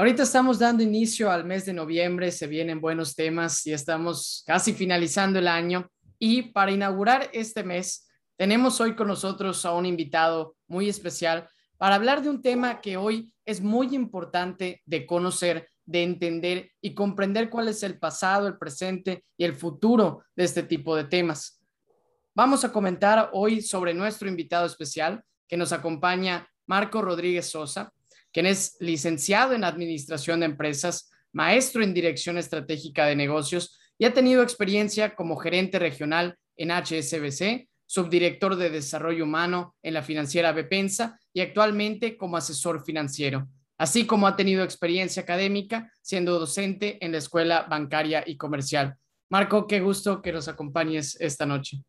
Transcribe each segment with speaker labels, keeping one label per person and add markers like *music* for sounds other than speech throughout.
Speaker 1: Ahorita estamos dando inicio al mes de noviembre, se vienen buenos temas y estamos casi finalizando el año. Y para inaugurar este mes, tenemos hoy con nosotros a un invitado muy especial para hablar de un tema que hoy es muy importante de conocer, de entender y comprender cuál es el pasado, el presente y el futuro de este tipo de temas. Vamos a comentar hoy sobre nuestro invitado especial que nos acompaña Marco Rodríguez Sosa quien es licenciado en Administración de Empresas, maestro en Dirección Estratégica de Negocios y ha tenido experiencia como gerente regional en HSBC, subdirector de Desarrollo Humano en la financiera Bepensa y actualmente como asesor financiero, así como ha tenido experiencia académica siendo docente en la Escuela Bancaria y Comercial. Marco, qué gusto que nos acompañes esta noche.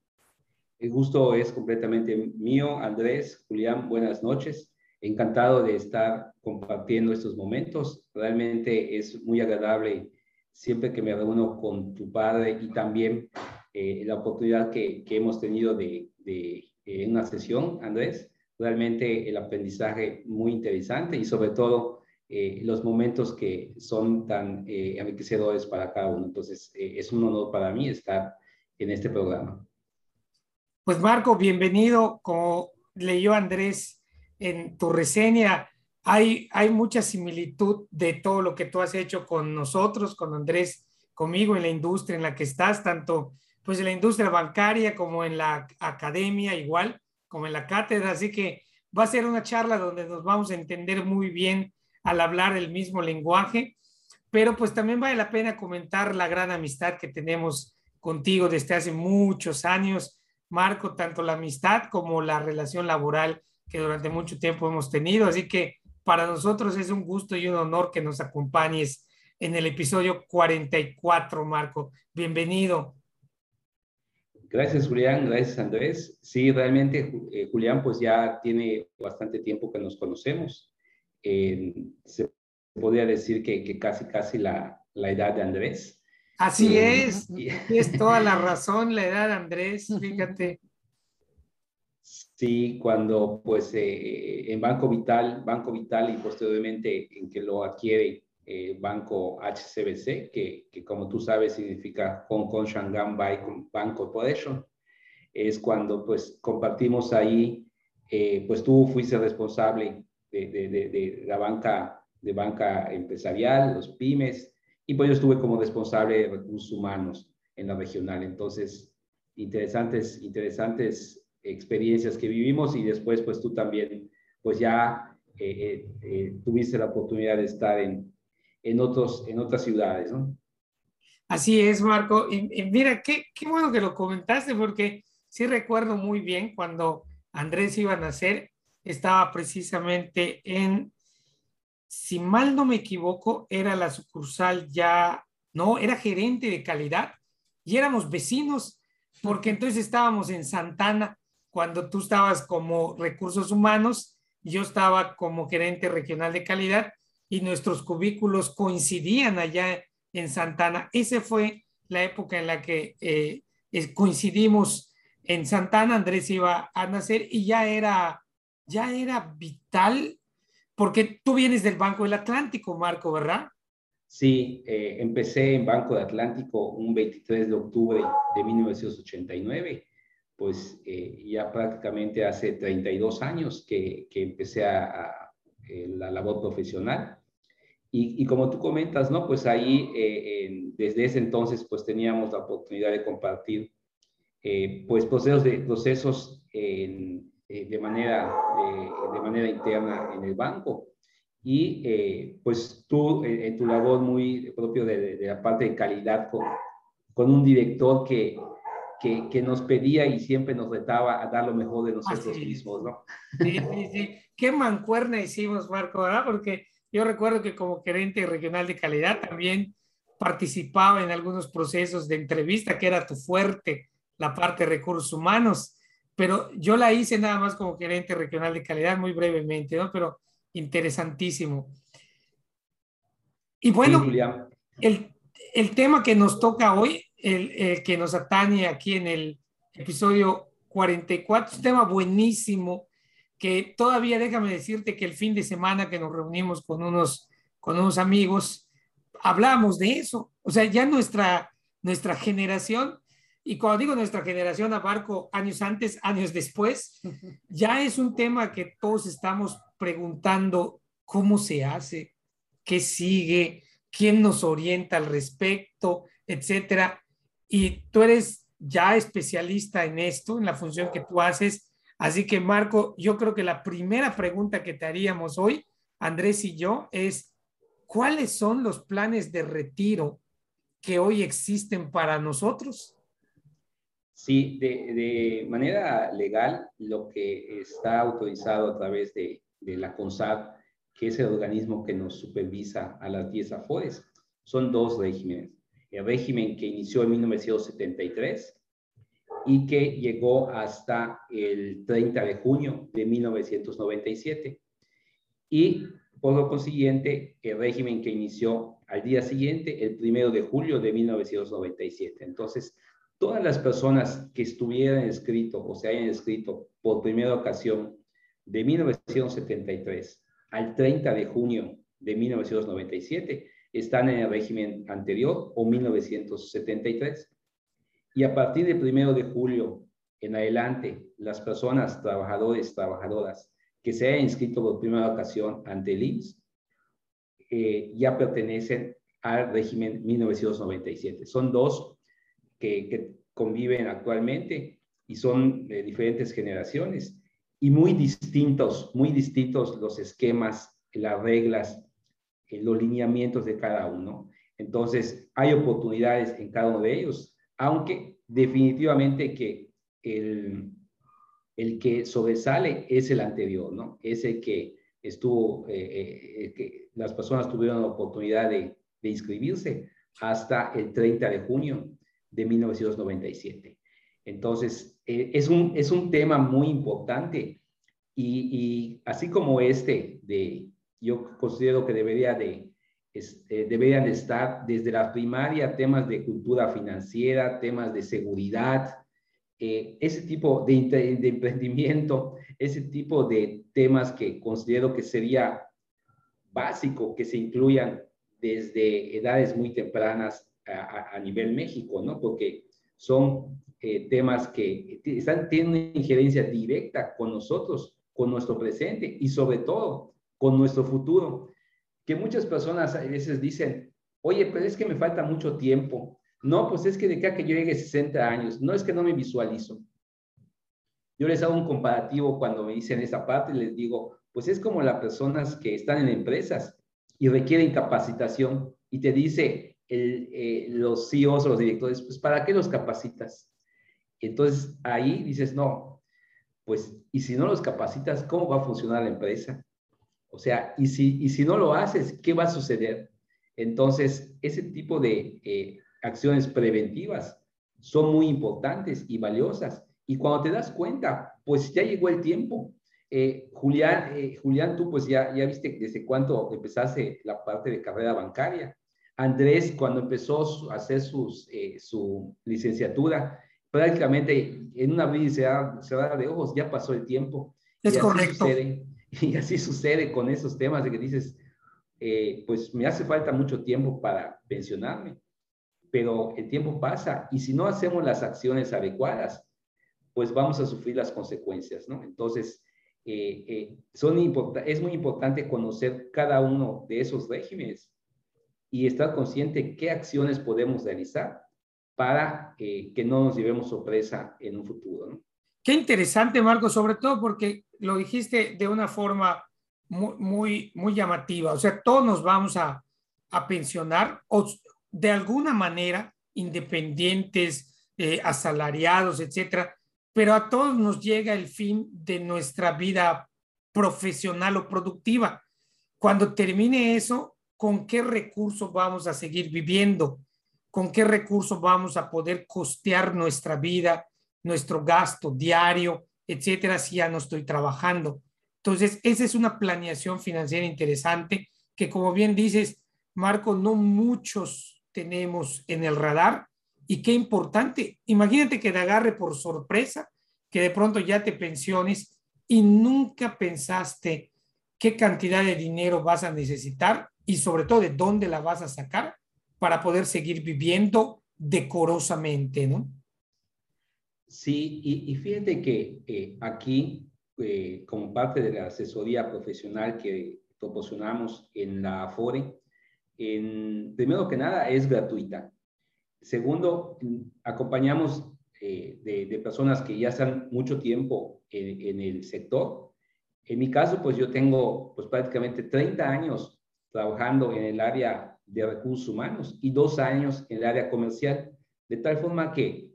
Speaker 2: El gusto es completamente mío. Andrés, Julián, buenas noches encantado de estar compartiendo estos momentos. Realmente es muy agradable siempre que me reúno con tu padre y también eh, la oportunidad que, que, hemos tenido de, de eh, una sesión, Andrés. Realmente el aprendizaje muy interesante y sobre todo eh, los momentos que son tan enriquecedores para cada uno. Entonces, es un honor para mí estar en este programa.
Speaker 3: Pues Marco, bienvenido. Como leyó Andrés en tu reseña hay, hay mucha similitud de todo lo que tú has hecho con nosotros, con Andrés, conmigo en la industria en la que estás, tanto pues en la industria bancaria como en la academia, igual como en la cátedra. Así que va a ser una charla donde nos vamos a entender muy bien al hablar el mismo lenguaje, pero pues también vale la pena comentar la gran amistad que tenemos contigo desde hace muchos años, Marco, tanto la amistad como la relación laboral que durante mucho tiempo hemos tenido. Así que para nosotros es un gusto y un honor que nos acompañes en el episodio 44, Marco. Bienvenido.
Speaker 2: Gracias, Julián. Gracias, Andrés. Sí, realmente, eh, Julián, pues ya tiene bastante tiempo que nos conocemos. se podría decir que, casi, casi la, la, edad de Andrés.
Speaker 3: Así es. *laughs* Es toda la razón, la edad de Andrés. Fíjate.
Speaker 2: Sí, cuando pues eh, en Banco Vital, Banco Vital y posteriormente en que lo adquiere eh, Banco HCBC, que, que, como tú sabes significa Hong Kong Shanghai Bank Corporation, es cuando pues compartimos ahí, eh, pues tú fuiste responsable de, de, de, la banca, de banca empresarial, los pymes, y pues yo estuve como responsable de recursos humanos en la regional. Entonces, interesantes, interesantes experiencias que vivimos y después pues tú también pues ya eh, eh, eh, tuviste la oportunidad de estar en, en, otros, en otras ciudades, ¿no?
Speaker 3: Así es, Marco. Y, mira, qué, qué, bueno que lo comentaste porque sí recuerdo muy bien cuando Andrés iba a nacer, estaba precisamente en, si mal no me equivoco, era la sucursal ya, no, era gerente de calidad y éramos vecinos porque entonces estábamos en Santana cuando tú estabas como recursos humanos, yo estaba como gerente regional de calidad y nuestros cubículos coincidían allá en Santana. Esa fue la época en la que eh, coincidimos en Santana. Andrés iba a nacer y ya era, ya era vital, porque tú vienes del Banco del Atlántico, Marco, ¿verdad?
Speaker 2: Sí, eh, empecé en Banco del Atlántico un 23 de octubre de 1989 pues eh, ya prácticamente hace 32 años que, que empecé a, eh, la labor profesional. Y, y, como tú comentas, ¿no? Pues ahí, eh, desde ese entonces, pues teníamos la oportunidad de compartir, pues procesos, de, procesos de, manera, de, manera interna en el banco. Y pues tú, en tu labor muy propio de, de, la parte de calidad con, con un director que, que, que, nos pedía y siempre nos retaba a dar lo mejor de nosotros mismos, ¿no?
Speaker 3: Sí, sí, sí. Qué mancuerna hicimos, Marco, ¿verdad? Porque Yo recuerdo que como gerente regional de calidad también participaba en algunos procesos de entrevista, que era tu fuerte, la parte de recursos humanos, pero yo la hice nada más como gerente regional de calidad, muy brevemente, ¿no? Pero interesantísimo. Y bueno, el, el, tema que nos toca hoy, el, el, que nos atañe aquí en el episodio 44, es un tema buenísimo, que todavía déjame decirte que el fin de semana que nos reunimos con unos, con unos amigos, hablamos de eso. O sea, ya nuestra, nuestra generación, y cuando digo nuestra generación, abarco años antes, años después, *laughs* ya es un tema que todos estamos preguntando cómo se hace, qué sigue, quién nos orienta al respecto, etcétera. Y tú eres ya especialista en esto, en la función que tú haces. Así que, Marco, yo creo que la primera pregunta que te haríamos hoy, Andrés y yo, es, ¿cuáles son los planes de retiro que hoy existen para nosotros?
Speaker 2: Sí, de, manera legal, lo que está autorizado a través de, la CONSAD, que es el organismo que nos supervisa a las 10 AFORES, son dos regímenes. El régimen que inició en 1973 y que llegó hasta el 30 de junio de 1997. Y por lo consiguiente, el régimen que inició al día siguiente, el primero de julio de 1997. Entonces, todas las personas que estuvieran escrito o se hayan escrito por primera ocasión de 1973 al 30 de junio de 1997 están en el régimen anterior o 1973. Y a partir del primero de julio en adelante, las personas, trabajadores, trabajadoras que se hayan inscrito por primera ocasión ante el IMSS eh, ya pertenecen al régimen 1997. Son dos que, conviven actualmente y son de diferentes generaciones y muy distintos, muy distintos los esquemas, las reglas, los lineamientos de cada uno. Entonces, hay oportunidades en cada uno de ellos, aunque definitivamente que el, el que sobresale es el anterior, ¿no? Ese que estuvo, eh, eh, eh, que las personas tuvieron la oportunidad de, de, inscribirse hasta el 30 de junio de 1997. Entonces, es, un, es un tema muy importante y, y, así como este, de, yo considero que debería de, deberían de estar desde la primaria temas de cultura financiera, temas de seguridad, eh, ese tipo de, de, emprendimiento, ese tipo de temas que considero que sería básico que se incluyan desde edades muy tempranas a, a, nivel México, ¿no? Porque son eh, temas que están, tienen una injerencia directa con nosotros, con nuestro presente y sobre todo con nuestro futuro. Que muchas personas a veces dicen, oye, pero es que me falta mucho tiempo, no, pues es que de acá que yo llegue a 60 años, no es que no me visualizo. Yo les hago un comparativo cuando me dicen esa parte y les digo, pues es como las personas que están en empresas y requieren capacitación y te dice eh, los CEOs o los directores, pues ¿para qué los capacitas? Entonces ahí dices, no, pues y si no los capacitas, ¿cómo va a funcionar la empresa? O sea, y si, y si no lo haces, ¿qué va a suceder? Entonces, ese tipo de eh, acciones preventivas son muy importantes y valiosas. Y cuando te das cuenta, pues ya llegó el tiempo. Eh, Julián, eh, Julián, tú pues ya, ya viste desde cuánto empezaste la parte de carrera bancaria. Andrés, cuando empezó a hacer sus, eh, su licenciatura, prácticamente en una abrir y cerrar, de ojos ya pasó el tiempo.
Speaker 3: Es correcto. *laughs*
Speaker 2: y así sucede con esos temas de que dices, pues me hace falta mucho tiempo para pensionarme pero el tiempo pasa y si no hacemos las acciones adecuadas, pues vamos a sufrir las consecuencias, ¿no? Entonces, eh, eh, son es muy importante conocer cada uno de esos regímenes y estar consciente qué acciones podemos realizar para eh, que no nos llevemos sorpresa en un futuro, ¿no?
Speaker 3: Qué interesante, Marco, sobre todo porque lo dijiste de una forma muy, muy, llamativa. O sea, todos nos vamos a, a pensionar o, de alguna manera independientes, eh, asalariados, etcétera, pero a todos nos llega el fin de nuestra vida profesional o productiva. cuando termine eso, ¿con qué recursos vamos a seguir viviendo? ¿Con qué recursos vamos a poder costear nuestra vida, nuestro gasto diario, etcétera, si ya no estoy trabajando? Entonces, esa es una planeación financiera interesante que, como bien dices, Marco, no muchos tenemos en el radar. Y qué importante, imagínate que te agarre por sorpresa, que de pronto ya te pensiones y nunca pensaste qué cantidad de dinero vas a necesitar y sobre todo de dónde la vas a sacar para poder seguir viviendo decorosamente, ¿no?
Speaker 2: Sí, y, fíjate que eh, aquí, eh, como parte de la asesoría profesional que proporcionamos en la AFORE, en, primero que nada es gratuita. Segundo, acompañamos eh, de, personas que ya están mucho tiempo en, en el sector en mi caso, pues yo tengo pues prácticamente 30 años trabajando en el área de recursos humanos y dos años en el área comercial, de tal forma que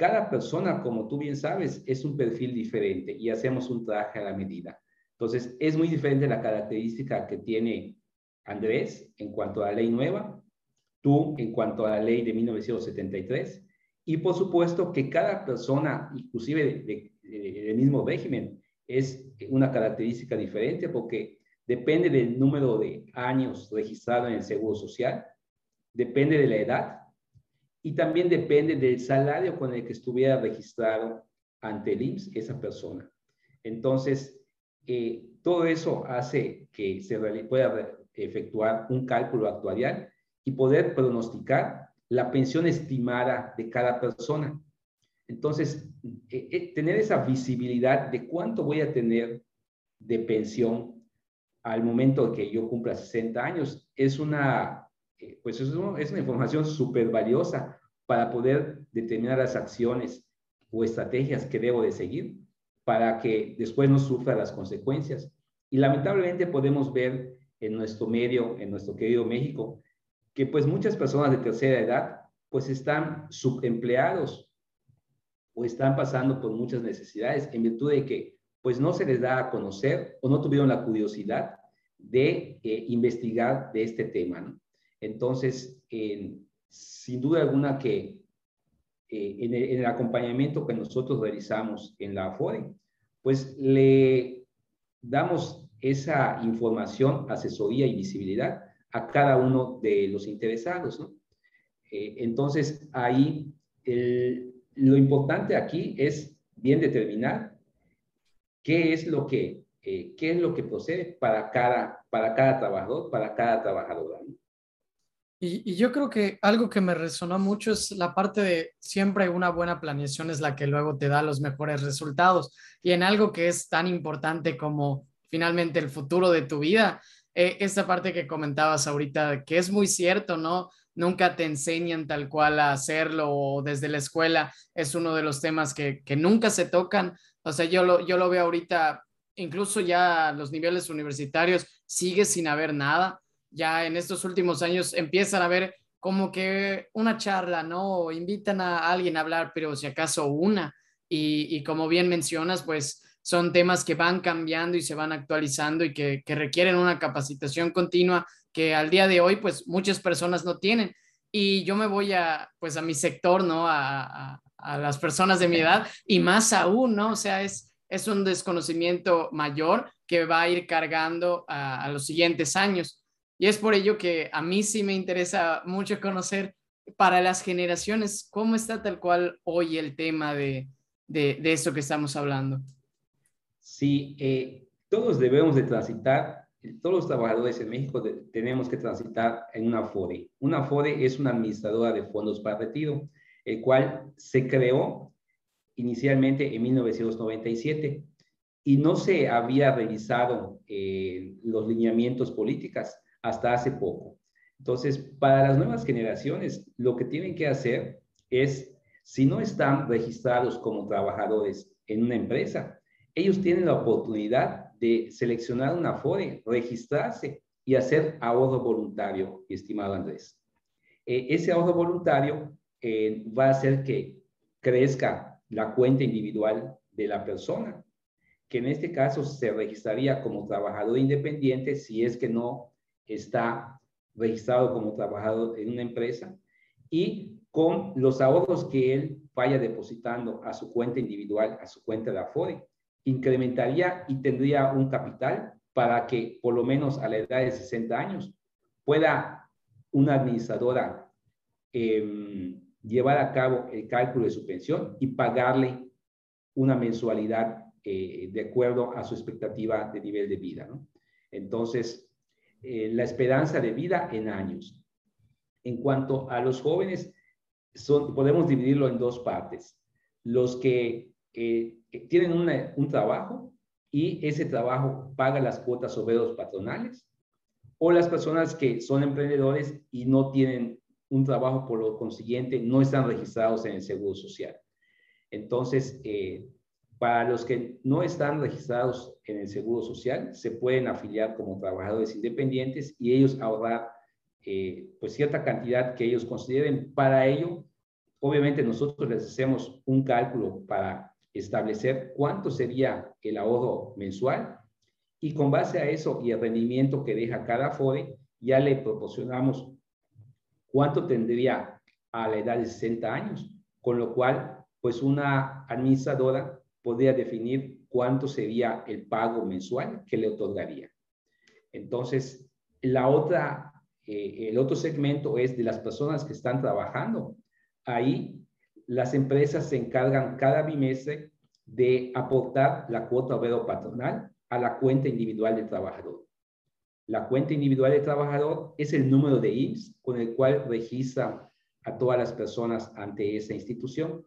Speaker 2: cada persona, como tú bien sabes, es un perfil diferente y hacemos un traje a la medida. Entonces, es muy diferente la característica que tiene Andrés en cuanto a la ley nueva, tú en cuanto a la ley de 1973, y por supuesto que cada persona, inclusive del mismo régimen, es una característica diferente porque depende del número de años registrado en el Seguro Social, depende de la edad y también depende del salario con el que estuviera registrado ante el IMSS esa persona. Entonces, eh, todo eso hace que se pueda efectuar un cálculo actuarial y poder pronosticar la pensión estimada de cada persona. Entonces, eh, eh, tener esa visibilidad de cuánto voy a tener de pensión al momento que yo cumpla 60 años es una, eh, pues es, es una información súper valiosa para poder determinar las acciones o estrategias que debo de seguir para que después no sufra las consecuencias. Y lamentablemente podemos ver en nuestro medio, en nuestro querido México, que pues muchas personas de tercera edad pues están subempleados o están pasando por muchas necesidades en virtud de que pues no se les da a conocer o no tuvieron la curiosidad de eh, investigar de este tema. ¿no? Entonces, sin duda alguna que eh, en, el, acompañamiento que nosotros realizamos en la AFORE, pues le damos esa información, asesoría y visibilidad a cada uno de los interesados. Eh, entonces, ahí lo importante aquí es bien determinar qué es lo que, eh, qué es lo que procede para cada, para cada trabajador, para cada trabajadora.
Speaker 1: Y, yo creo que algo que me resonó mucho es la parte de siempre una buena planeación es la que luego te da los mejores resultados. Y en algo que es tan importante como finalmente el futuro de tu vida, eh, esta parte que comentabas ahorita, que es muy cierto, ¿no? nunca te enseñan tal cual a hacerlo o desde la escuela es uno de los temas que, nunca se tocan. O sea, yo lo, yo lo veo ahorita, incluso ya los niveles universitarios sigue sin haber nada. Ya en estos últimos años empiezan a ver como que una charla, ¿no? invitan a alguien a hablar, pero si acaso una. Y, y como bien mencionas, pues son temas que van cambiando y se van actualizando y que, que requieren una capacitación continua que al día de hoy pues muchas personas no tienen. Y yo me voy a pues a mi sector, ¿no? A, a, las personas de mi edad y más aún, ¿no? O sea, es, es un desconocimiento mayor que va a ir cargando a, a los siguientes años. Y es por ello que a mí sí me interesa mucho conocer para las generaciones cómo está tal cual hoy el tema de, de, de esto que estamos hablando.
Speaker 2: Sí, eh, todos debemos de transitar todos los trabajadores en México tenemos que transitar en una FORE. Una FORE es una administradora de fondos para retiro, el cual se creó inicialmente en 1997 y no se había revisado eh, los lineamientos políticos hasta hace poco. Entonces, para las nuevas generaciones, lo que tienen que hacer es, si no están registrados como trabajadores en una empresa, ellos tienen la oportunidad de seleccionar una FORE, registrarse y hacer ahorro voluntario, estimado Andrés. Eh, ese ahorro voluntario eh, va a hacer que crezca la cuenta individual de la persona que en este caso se registraría como trabajador independiente si es que no está registrado como trabajador en una empresa y con los ahorros que él vaya depositando a su cuenta individual, a su cuenta de Afore, incrementaría y tendría un capital para que por lo menos a la edad de 60 años pueda una administradora em, llevar a cabo el cálculo de su pensión y pagarle una mensualidad eh, de acuerdo a su expectativa de nivel de vida. Entonces, eh, la esperanza de vida en años. En cuanto a los jóvenes, son, podemos dividirlo en dos partes. Los que tienen un trabajo y ese trabajo paga las cuotas obreros patronales, o las personas que son emprendedores y no tienen un trabajo, por lo consiguiente, no están registrados en el Seguro Social. Entonces, eh, para los que no están registrados en el Seguro Social, se pueden afiliar como trabajadores independientes y ellos ahorrar eh, pues cierta cantidad que ellos consideren. Para ello, obviamente nosotros les hacemos un cálculo para establecer cuánto sería el ahorro mensual y con base a eso y el rendimiento que deja cada FORE, ya le proporcionamos cuánto tendría a la edad de 60 años, con lo cual, pues una administradora podría definir cuánto sería el pago mensual que le otorgaría. Entonces, la otra, eh, el otro segmento es de las personas que están trabajando. Ahí las empresas se encargan cada bimestre de aportar la cuota obrero patronal a la cuenta individual del trabajador. La cuenta individual del trabajador es el número de IMSS con el cual registra a todas las personas ante esa institución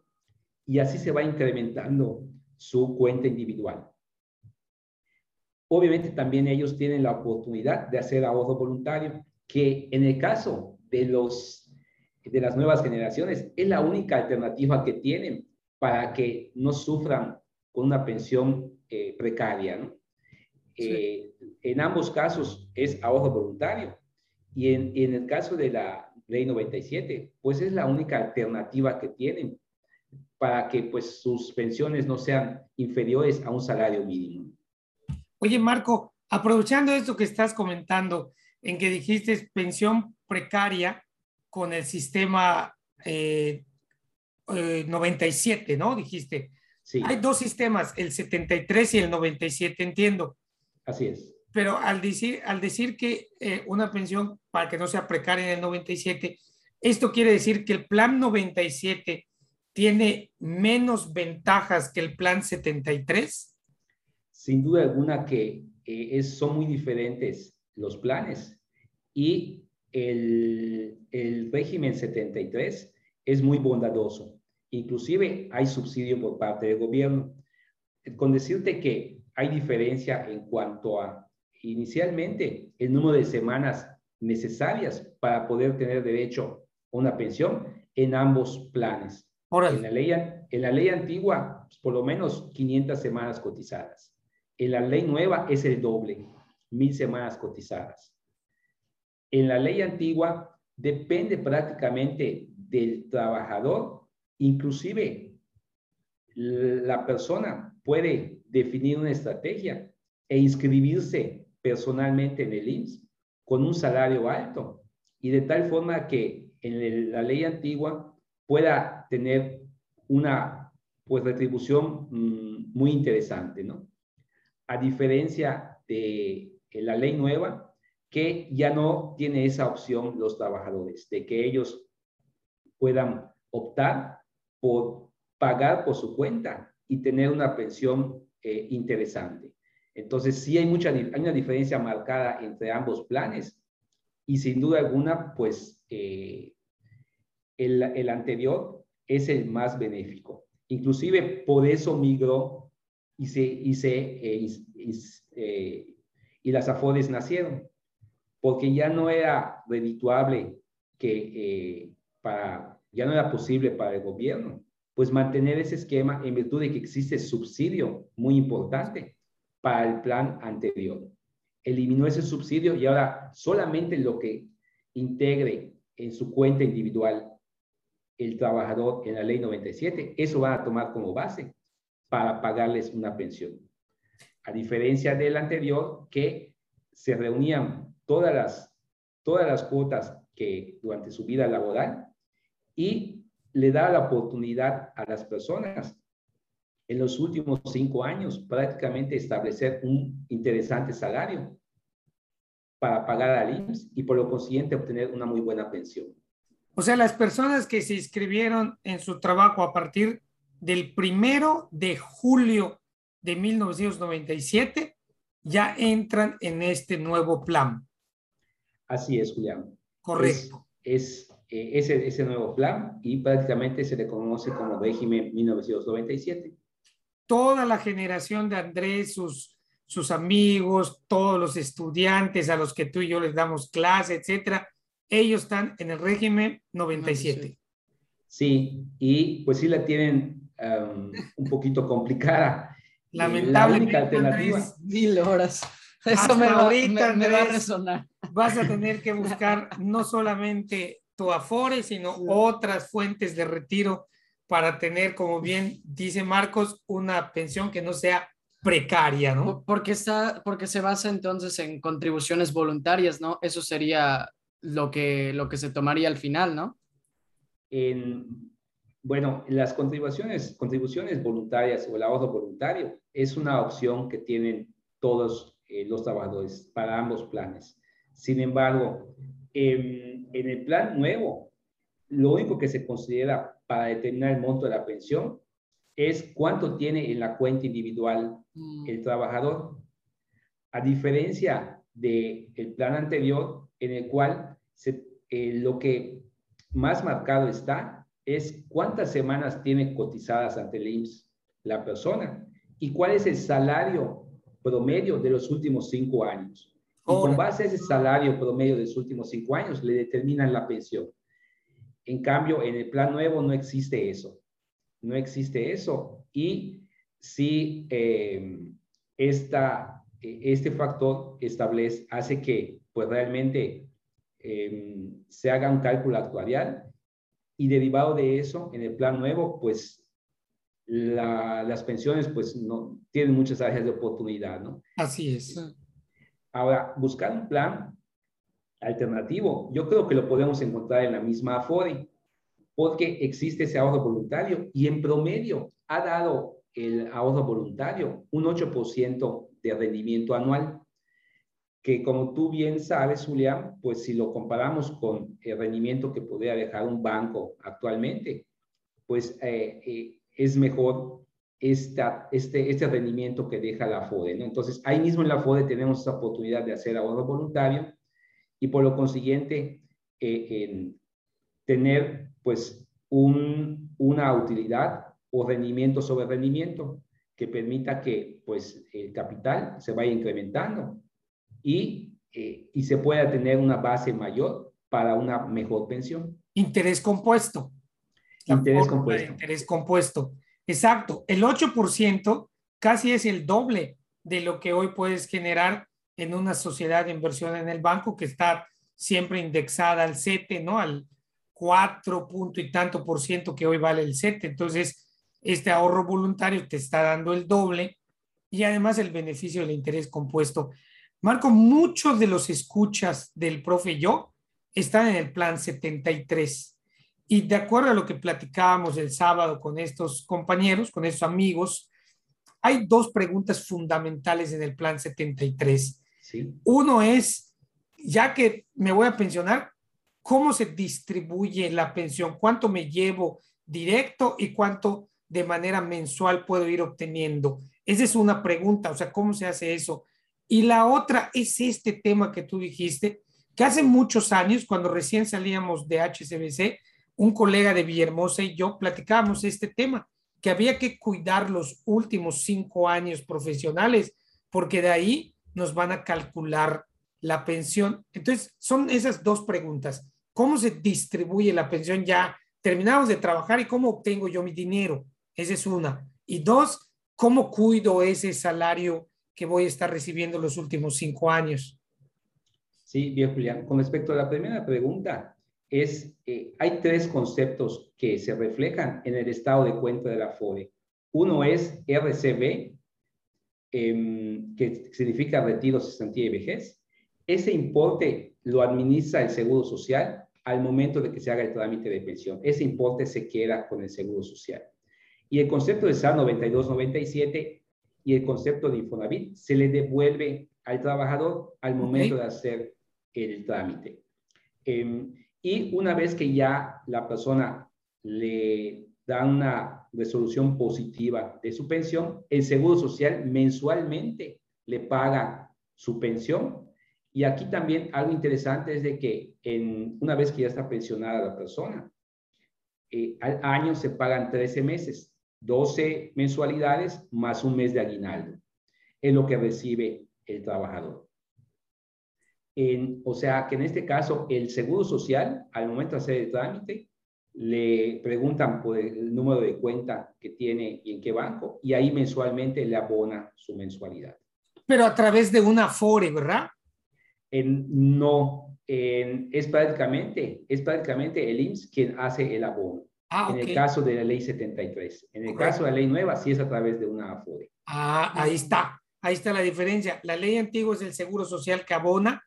Speaker 2: y así se va incrementando su cuenta individual. Obviamente también ellos tienen la oportunidad de hacer ahorro voluntario, que en el caso de, los, de las nuevas generaciones es la única alternativa que tienen para que no sufran con una pensión eh, precaria. ¿no? Eh, en ambos casos es ahorro voluntario y en, en, el caso de la ley 97, pues es la única alternativa que tienen para que pues sus pensiones no sean inferiores a un salario mínimo.
Speaker 3: Oye, Marco, aprovechando esto que estás comentando, en que dijiste pensión precaria con el sistema 97, eh, eh, ¿no? Dijiste. Sí. Hay dos sistemas, el 73 y el 97, entiendo.
Speaker 2: Así es.
Speaker 3: Pero al decir, al decir que eh, una pensión para que no sea precaria en el 97, esto quiere decir que el plan 97 tiene menos ventajas que el plan 73?
Speaker 2: Sin duda alguna que eh, son muy diferentes los planes y el, el régimen 73 es muy bondadoso. Inclusive hay subsidio por parte del gobierno. Con decirte que hay diferencia en cuanto a, inicialmente, el número de semanas necesarias para poder tener derecho a una pensión en ambos planes. En la, ley, en la ley antigua, pues, por lo menos 500 semanas cotizadas. En la ley nueva es el doble, mil semanas cotizadas. En la ley antigua depende prácticamente del trabajador, inclusive la persona puede definir una estrategia e inscribirse personalmente en el IMSS con un salario alto y de tal forma que en la ley antigua pueda tener una pues retribución mm, muy interesante, ¿no? A diferencia de la ley nueva, que ya no tiene esa opción los trabajadores, de que ellos puedan optar por pagar por su cuenta y tener una pensión eh, interesante. Entonces, sí hay, mucha, hay una diferencia marcada entre ambos planes y sin duda alguna, pues eh, el, el anterior es el más benéfico. Inclusive por eso migró y, se, y, eh, eh, y las AFORES nacieron, porque ya no era redituable que eh, para, ya no era posible para el gobierno, pues mantener ese esquema en virtud de que existe subsidio muy importante para el plan anterior. Eliminó ese subsidio y ahora solamente lo que integre en su cuenta individual el trabajador en la ley 97, eso va a tomar como base para pagarles una pensión. a diferencia del anterior que se reunían todas las, todas las cuotas que durante su vida laboral y le da la oportunidad a las personas en los últimos cinco años prácticamente establecer un interesante salario para pagar al IMSS y por lo consiguiente obtener una muy buena pensión.
Speaker 3: O sea, las personas que se inscribieron en su trabajo a partir del primero de julio de 1997 ya entran en este nuevo plan.
Speaker 2: Así es, Julián.
Speaker 3: Correcto.
Speaker 2: Es, eh, ese, ese nuevo plan y prácticamente se le conoce como régimen 1997.
Speaker 3: Toda la generación de Andrés, sus, sus amigos, todos los estudiantes a los que tú y yo les damos clase, etcétera, ellos están en el régimen 97.
Speaker 2: Sí, y pues sí la tienen um, un poquito complicada. *laughs*
Speaker 3: Lamentablemente.
Speaker 2: La única alternativa.
Speaker 1: Mil horas. Eso
Speaker 3: Hasta
Speaker 1: me, va,
Speaker 3: ahorita,
Speaker 1: me- me va a
Speaker 3: Andrés.
Speaker 1: resonar.
Speaker 3: Vas a *laughs* tener que buscar no solamente tu Afore, sino otras fuentes de retiro para tener, como bien dice Marcos, una pensión que no sea precaria, ¿no?
Speaker 1: Por- Porque, está, porque se basa entonces en contribuciones voluntarias, ¿no? Eso sería lo que, lo que se tomaría al final, ¿no?
Speaker 2: En, bueno, las contribuciones, contribuciones voluntarias o el ahorro voluntario es una opción que tienen todos eh, los trabajadores para ambos planes. Sin embargo, en, en el plan nuevo, lo único que se considera para determinar el monto de la pensión es cuánto tiene en la cuenta individual
Speaker 1: Mm,
Speaker 2: el trabajador, a diferencia del el plan anterior, en el cual se, eh, lo que más marcado está es cuántas semanas tiene cotizadas ante el IMSS la persona y cuál es el salario promedio de los últimos cinco años. Y con base a ese salario promedio de los últimos cinco años, le determinan la pensión. En cambio, en el plan nuevo no existe eso. No existe eso. Y si eh, esta, eh, este factor establece, hace que pues realmente eh, se haga un cálculo actuarial y derivado de eso, en el plan nuevo, pues la- las pensiones pues no tienen muchas áreas de oportunidad, ¿no?
Speaker 3: Así es.
Speaker 2: Ahora, buscar un plan alternativo, yo creo que lo podemos encontrar en la misma Afore, porque existe ese ahorro voluntario y en promedio ha dado el ahorro voluntario un 8% de rendimiento anual, que como tú bien sabes, Julián, pues si lo comparamos con el rendimiento que podría dejar un banco actualmente, pues eh, eh, es mejor esta, este, este rendimiento que deja la FODE. ¿no? Entonces, ahí mismo en la FODE tenemos esa oportunidad de hacer ahorro voluntario y por lo consiguiente, eh, en tener pues un, una utilidad o rendimiento sobre rendimiento que permita que pues el capital se vaya incrementando y, eh, y se pueda tener una base mayor para una mejor pensión.
Speaker 3: Interés compuesto. La
Speaker 2: Interés compuesto.
Speaker 3: Interés compuesto. Exacto. El 8% casi es el doble de lo que hoy puedes generar en una sociedad de inversión en el banco que está siempre indexada al CETE, ¿no? Al 4 punto y tanto por ciento que hoy vale el CETE. Entonces, este ahorro voluntario te está dando el doble y además el beneficio del interés compuesto. Marco, muchos de los escuchas del profe y yo están en el plan 73. Y de acuerdo a lo que platicábamos el sábado con estos compañeros, con estos amigos, hay dos preguntas fundamentales en el plan 73.
Speaker 2: ¿sí?
Speaker 3: Uno es, ya que me voy a pensionar, ¿cómo se distribuye la pensión? ¿Cuánto me llevo directo y cuánto de manera mensual puedo ir obteniendo? Esa es una pregunta, o sea, ¿cómo se hace eso? Y la otra es este tema que tú dijiste, que hace muchos años, cuando recién salíamos de HCBC, un colega de Villahermosa y yo platicábamos este tema, que había que cuidar los últimos cinco años profesionales, porque de ahí nos van a calcular la pensión. Entonces, son esas dos preguntas. ¿Cómo se distribuye la pensión ya? Terminamos de trabajar y cómo obtengo yo mi dinero. Esa es una. Y dos, ¿cómo cuido ese salario que voy a estar recibiendo los últimos cinco años?
Speaker 2: Sí, bien, Julián. Con respecto a la primera pregunta, es, eh, hay tres conceptos que se reflejan en el estado de cuenta de la FORE. Uno es RCB, em, que significa retiro, cesantía y vejez, ese importe lo administra el Seguro Social al momento de que se haga el trámite de pensión. Ese importe se queda con el Seguro Social. Y el concepto de SAR 92-97 y el concepto de Infonavit se le devuelve al trabajador al momento de hacer el trámite. Em, y una vez que ya la persona le da una resolución positiva de su pensión, el Seguro Social mensualmente le paga su pensión. Y aquí también algo interesante es de que en, una vez que ya está pensionada la persona, eh, al año se pagan 13 meses, 12 mensualidades más un mes de aguinaldo. Es lo que recibe el trabajador. o sea que en este caso el Seguro Social, al momento de hacer el trámite, le preguntan por el número de cuenta que tiene y en qué banco, y ahí mensualmente le abona su mensualidad.
Speaker 3: Pero a través de una FORE, ¿verdad?
Speaker 2: En, no, es, prácticamente, es prácticamente el IMSS quien hace el abono. Ah, en el caso de la ley 73. En el caso de la ley nueva, sí es a través de una FORE.
Speaker 3: Ah, ahí está. Ahí está la diferencia. La ley antigua es el Seguro Social que abona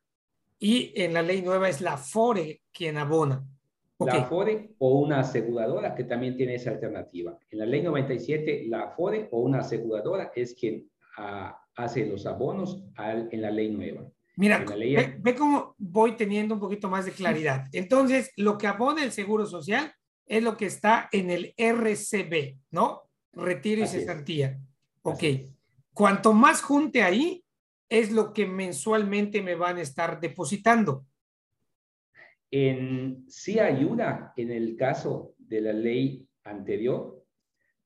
Speaker 3: y en la ley nueva es la FORE quien abona.
Speaker 2: La FORE o una aseguradora que también tiene esa alternativa. En la ley 97, la FORE o una aseguradora es quien ah, hace los abonos en la ley nueva.
Speaker 3: Mira, ve, ve, cómo voy teniendo un poquito más de claridad. Entonces, lo que abona el Seguro Social es lo que está en el RCB, ¿no? Retiro y cesantía. Ok. Cuanto más junte ahí, es lo que mensualmente me van a estar depositando.
Speaker 2: En, sí ayuda en el caso de la ley anterior,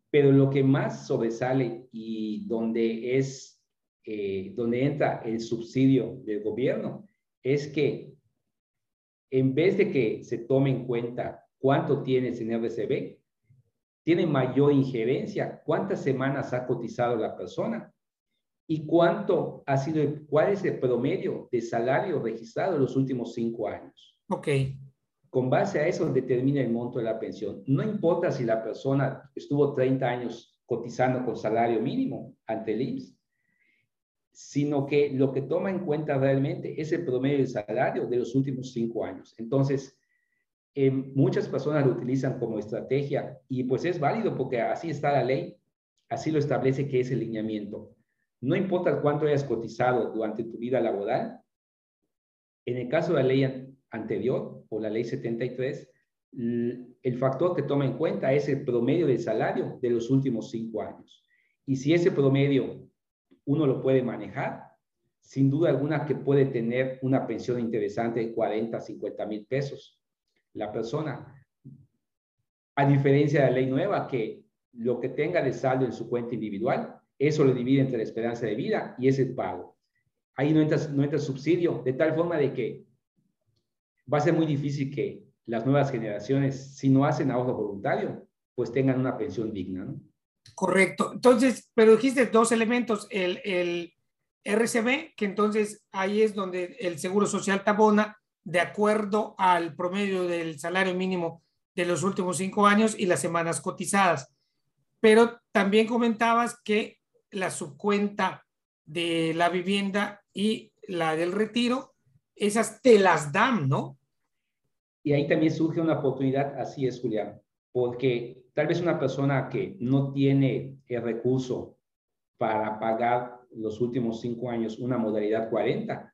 Speaker 2: pero lo que más sobresale y donde es, eh, donde entra el subsidio del gobierno, es que en vez de que se tome en cuenta cuánto tienes en RCB, tiene mayor injerencia, cuántas semanas ha cotizado la persona y cuánto ha sido, cuál es el promedio de salario registrado en los últimos cinco años.
Speaker 3: Ok.
Speaker 2: Con base a eso determina el monto de la pensión. No importa si la persona estuvo 30 años cotizando con salario mínimo ante el IMSS, sino que lo que toma en cuenta realmente es el promedio de salario de los últimos cinco años. Entonces, eh, muchas personas lo utilizan como estrategia y pues es válido porque así está la ley, así lo establece que es el lineamiento. No importa cuánto hayas cotizado durante tu vida laboral, en el caso de la ley anterior o la ley 73, el factor que toma en cuenta es el promedio de salario de los últimos cinco años. Y si ese promedio uno lo puede manejar, sin duda alguna que puede tener una pensión interesante de 40, 50 mil pesos la persona. A diferencia de la ley nueva, que lo que tenga de saldo en su cuenta individual eso lo divide entre la esperanza de vida y ese pago. Ahí no entra, no entra subsidio, de tal forma de que va a ser muy difícil que las nuevas generaciones, si no hacen ahorro voluntario, pues tengan una pensión digna. ¿no?
Speaker 3: Correcto. Entonces, pero dijiste dos elementos, el, el RCB, que entonces ahí es donde el Seguro Social tabona de acuerdo al promedio del salario mínimo de los últimos cinco años y las semanas cotizadas. Pero también comentabas que la subcuenta de la vivienda y la del retiro, esas te las dan, ¿no?
Speaker 2: Y ahí también surge una oportunidad, así es, Julián, porque tal vez una persona que no tiene el recurso para pagar los últimos cinco años una modalidad 40,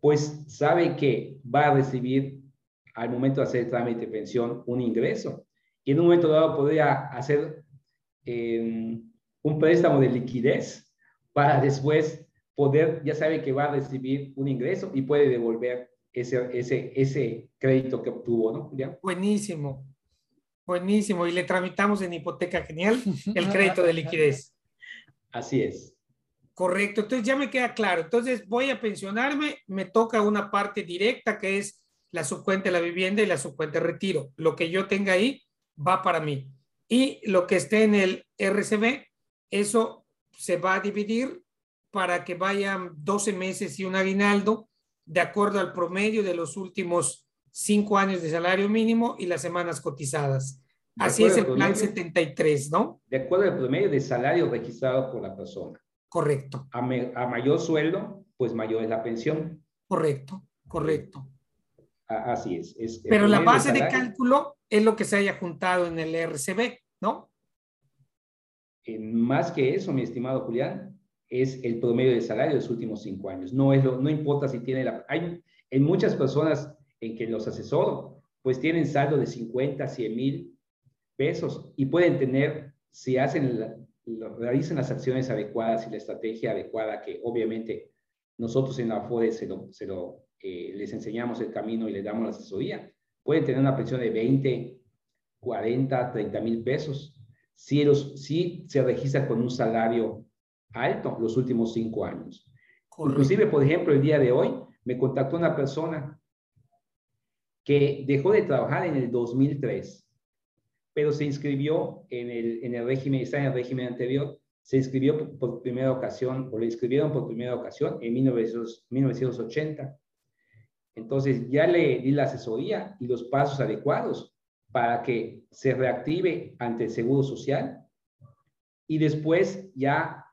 Speaker 2: pues sabe que va a recibir al momento de hacer el trámite de pensión un ingreso. Y en un momento dado podría hacer eh, un préstamo de liquidez para después poder, ya sabe que va a recibir un ingreso y puede devolver ese, ese, ese crédito que obtuvo, ¿no?
Speaker 3: Buenísimo, buenísimo. Y le tramitamos en hipoteca genial *laughs* el crédito de liquidez.
Speaker 2: Así es.
Speaker 3: Correcto, entonces ya me queda claro. Entonces voy a pensionarme, me toca una parte directa que es la subcuenta de la vivienda y la subcuenta de retiro. Lo que yo tenga ahí va para mí. Y lo que esté en el RCB eso se va a dividir para que vayan 12 meses y un aguinaldo de acuerdo al promedio de los últimos cinco años de salario mínimo y las semanas cotizadas. Así es el plan 73, ¿no?
Speaker 2: De acuerdo al promedio de salario registrado por la persona.
Speaker 3: Correcto.
Speaker 2: A, mayor sueldo, pues mayor es la pensión.
Speaker 3: Correcto, correcto.
Speaker 2: así es.
Speaker 3: Pero la base de, cálculo es lo que se haya juntado en el RCB, ¿no?
Speaker 2: más que eso, mi estimado Julián, es el promedio de salario de los últimos cinco años. No, es lo, no importa si tiene la... Hay en muchas personas en que los asesoro, pues tienen saldo de 50, 100 mil pesos y pueden tener, si hacen, realizan las acciones adecuadas y la estrategia adecuada, que obviamente nosotros en la FODE se lo, se lo eh, les enseñamos el camino y les damos la asesoría, pueden tener una pensión de 20, 40, 30 mil pesos si, los, si se registra con un salario alto los últimos cinco años. Inclusive, por ejemplo, el día de hoy me contactó una persona que dejó de trabajar en el 2003, pero se inscribió en el, en el régimen, está en el régimen anterior, se inscribió por, primera ocasión, o le inscribieron por primera ocasión en 1980. Entonces ya le di la asesoría y los pasos adecuados para que se reactive ante el Seguro Social y después ya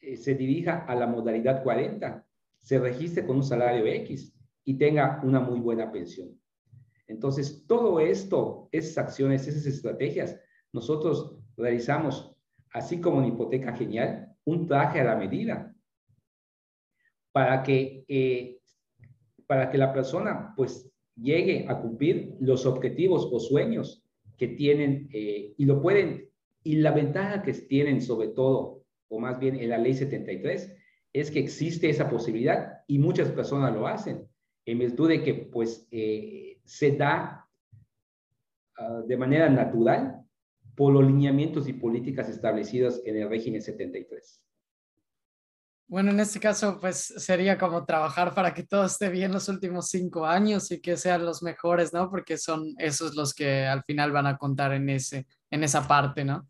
Speaker 2: eh, se dirija a la modalidad 40, se registre con un salario X y tenga una muy buena pensión. Entonces, todo esto, esas acciones, esas estrategias, nosotros realizamos, así como en Hipoteca Genial, un traje a la medida para que, eh, para que la persona pues llegue a cumplir los objetivos o sueños que tienen eh, y lo pueden, y la ventaja que tienen sobre todo, o más bien en la ley 73, es que existe esa posibilidad y muchas personas lo hacen, en virtud de que pues eh, se da ah, de manera natural por los lineamientos y políticas establecidas en el régimen 73.
Speaker 1: Bueno, en este caso, pues sería como trabajar para que todo esté bien los últimos cinco años y que sean los mejores, ¿no? Porque son esos los que al final van a contar en, ese, en esa parte, ¿no?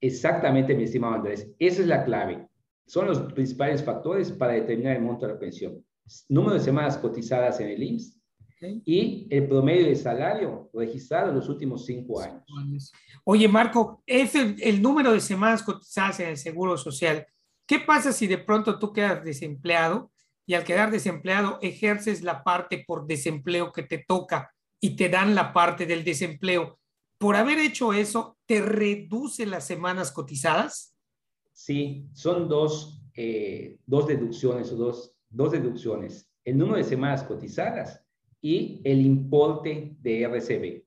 Speaker 2: Exactamente, mi estimado Andrés. Esa es la clave. Son los principales factores para determinar el monto de la pensión. Número de semanas cotizadas en el IMSS y el promedio de salario registrado en los últimos cinco años.
Speaker 3: Oye, Marco, es el número de semanas cotizadas en el Seguro Social ¿Qué pasa si de pronto tú quedas desempleado y al quedar desempleado ejerces la parte por desempleo que te toca y te dan la parte del desempleo? Por haber hecho eso, ¿te reduce las semanas cotizadas?
Speaker 2: Sí, son dos, eh, dos deducciones o dos, dos deducciones. El número de semanas cotizadas y el importe de RCB.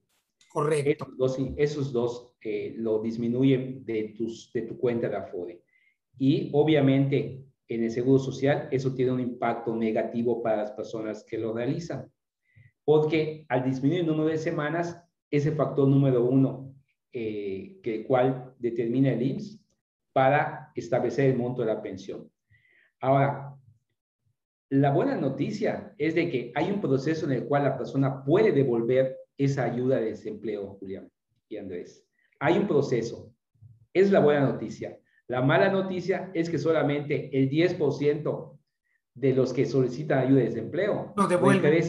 Speaker 3: Correcto.
Speaker 2: Esos dos, esos dos eh, lo disminuyen de, tus, de tu cuenta de Afore. Y obviamente en el Seguro Social eso tiene un impacto negativo para las personas que lo realizan, porque al disminuir el número de semanas, ese factor número uno, eh, que el cual determina el IMSS para establecer el monto de la pensión. Ahora, la buena noticia es de que hay un proceso en el cual la persona puede devolver esa ayuda de desempleo, Julián y Andrés. Hay un proceso. Es la buena noticia. La mala noticia es que solamente el 10% de los que solicitan ayuda de desempleo
Speaker 3: lo devuelve.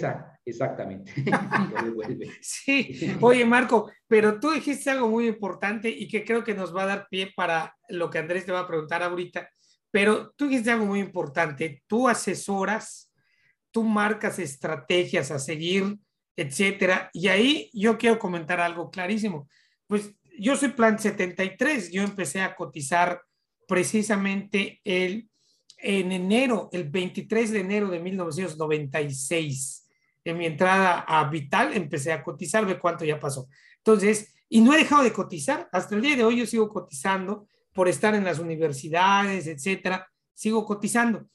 Speaker 2: exactamente. *laughs* *laughs*
Speaker 3: Sí, oye Marco, pero tú dijiste algo muy importante y que creo que nos va a dar pie para lo que Andrés te va a preguntar ahorita, pero tú dijiste algo muy importante, tú asesoras, tú marcas estrategias a seguir, etcétera, y ahí yo quiero comentar algo clarísimo. Pues yo soy plan 73, yo empecé a cotizar precisamente el, en enero, el 23 de enero de 1996. En mi entrada a Vital empecé a cotizar, ve cuánto ya pasó. Entonces, y no he dejado de cotizar. Hasta el día de hoy yo sigo cotizando por estar en las universidades, etcétera. Sigo cotizando.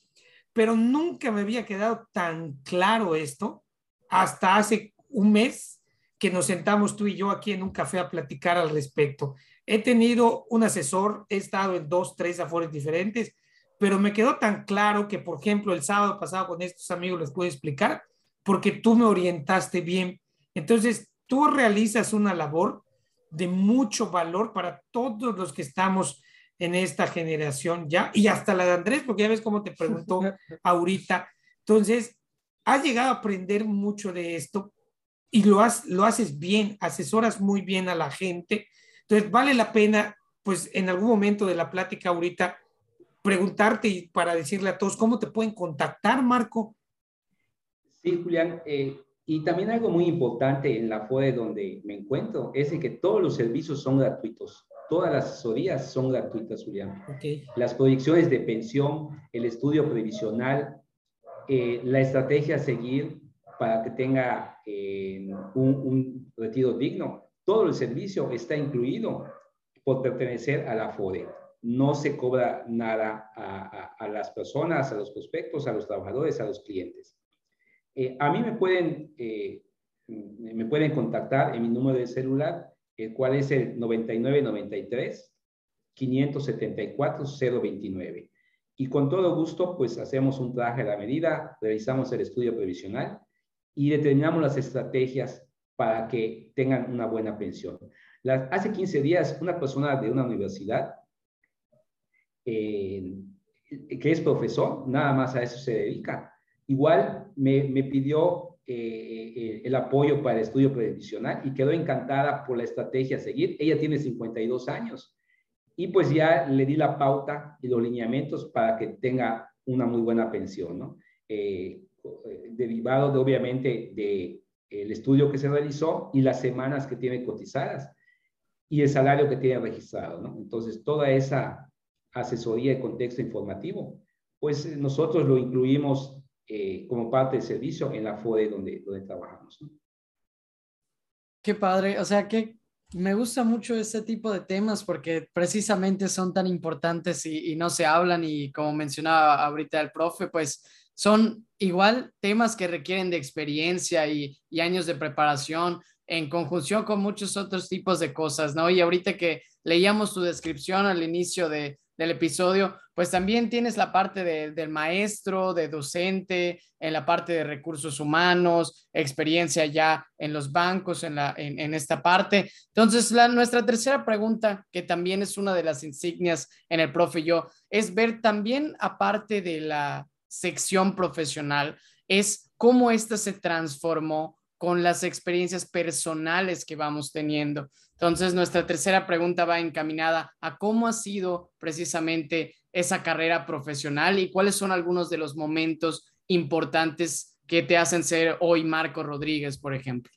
Speaker 3: Pero nunca me había quedado tan claro esto hasta hace un mes que nos sentamos tú y yo aquí en un café a platicar al respecto. He tenido un asesor, he estado en dos, tres afores diferentes, pero me quedó tan claro que, por ejemplo, el sábado pasado con estos amigos les puedo explicar, porque tú me orientaste bien. Entonces, tú realizas una labor de mucho valor para todos los que estamos en esta generación ya, y hasta la de Andrés, porque ya ves cómo te preguntó *laughs* ahorita. Entonces, has llegado a aprender mucho de esto y lo, has, lo haces bien, asesoras muy bien a la gente entonces, vale la pena, pues en algún momento de la plática ahorita, preguntarte y para decirle a todos cómo te pueden contactar, Marco.
Speaker 2: Sí, Julián. Eh, y también algo muy importante en la FODE donde me encuentro es que todos los servicios son gratuitos. Todas las asesorías son gratuitas, Julián. Las proyecciones de pensión, el estudio previsional, eh, la estrategia a seguir para que tenga eh, un, un, retiro digno. Todo el servicio está incluido por pertenecer a la FODE. No se cobra nada a, a, a las personas, a los prospectos, a los trabajadores, a los clientes. Eh, a mí me pueden, eh, me pueden contactar en mi número de celular, el cual es el 9993 574 029. Y con todo gusto, pues hacemos un traje a la medida, realizamos el estudio previsional y determinamos las estrategias para que tengan una buena pensión. hace 15 días, una persona de una universidad, eh, que es profesor, nada más a eso se dedica, Igual me, pidió eh, el apoyo para el estudio previsional y quedó encantada por la estrategia a seguir. Ella tiene 52 años y pues ya le di la pauta y los lineamientos para que tenga una muy buena pensión, ¿no? Eh, derivado de, obviamente del el estudio que se realizó y las semanas que tiene cotizadas y el salario que tiene registrado, ¿no? Entonces, toda esa asesoría y contexto informativo, pues nosotros lo incluimos eh, como parte del servicio en la FODE donde, donde trabajamos.
Speaker 1: Qué padre, o sea que me gusta mucho este tipo de temas porque precisamente son tan importantes y, no se hablan y como mencionaba ahorita el profe, pues son igual temas que requieren de experiencia y, y años de preparación en conjunción con muchos otros tipos de cosas, ¿no? Y ahorita que leíamos tu descripción al inicio de, del episodio, pues también tienes la parte del maestro, de docente, en la parte de recursos humanos, experiencia ya en los bancos, en, la, en, esta parte. Entonces, la, nuestra tercera pregunta, que también es una de las insignias en el profe yo, es ver también, aparte de la sección profesional, es cómo esta se transformó con las experiencias personales que vamos teniendo. Entonces, nuestra tercera pregunta va encaminada a cómo ha sido precisamente esa carrera profesional y cuáles son algunos de los momentos importantes que te hacen ser hoy Marco Rodríguez, por ejemplo.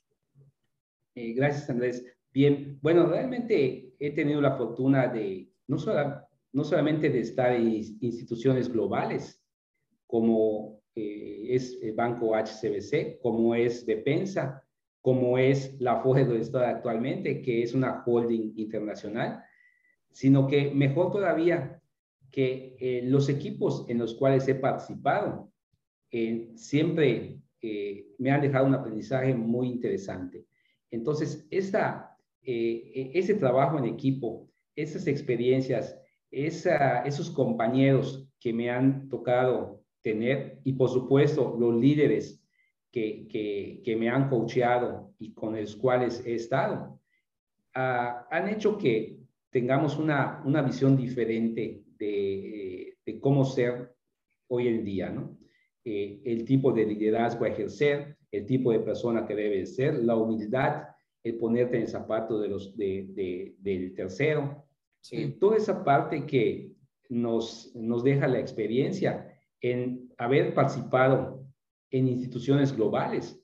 Speaker 2: Eh, gracias, Andrés. Bien, bueno, realmente he tenido la fortuna de no, no solamente de estar en instituciones globales, como eh, es el Banco HCBC, como es Depensa, como es la donde está actualmente, que es una holding internacional, sino que mejor todavía que eh, los equipos en los cuales he participado eh, siempre eh, me han dejado un aprendizaje muy interesante. Entonces, esta, ese trabajo en equipo, esas experiencias, esos compañeros que me han tocado tener y por supuesto los líderes que, que, me han coacheado y con los cuales he estado, ah, han hecho que tengamos una, una visión diferente de, de, cómo ser hoy en día, ¿no? Eh, el tipo de liderazgo a ejercer, el tipo de persona que debe ser, la humildad, el ponerte en el zapato de los, de, del tercero, eh, toda esa parte que nos, nos deja la experiencia en haber participado en instituciones globales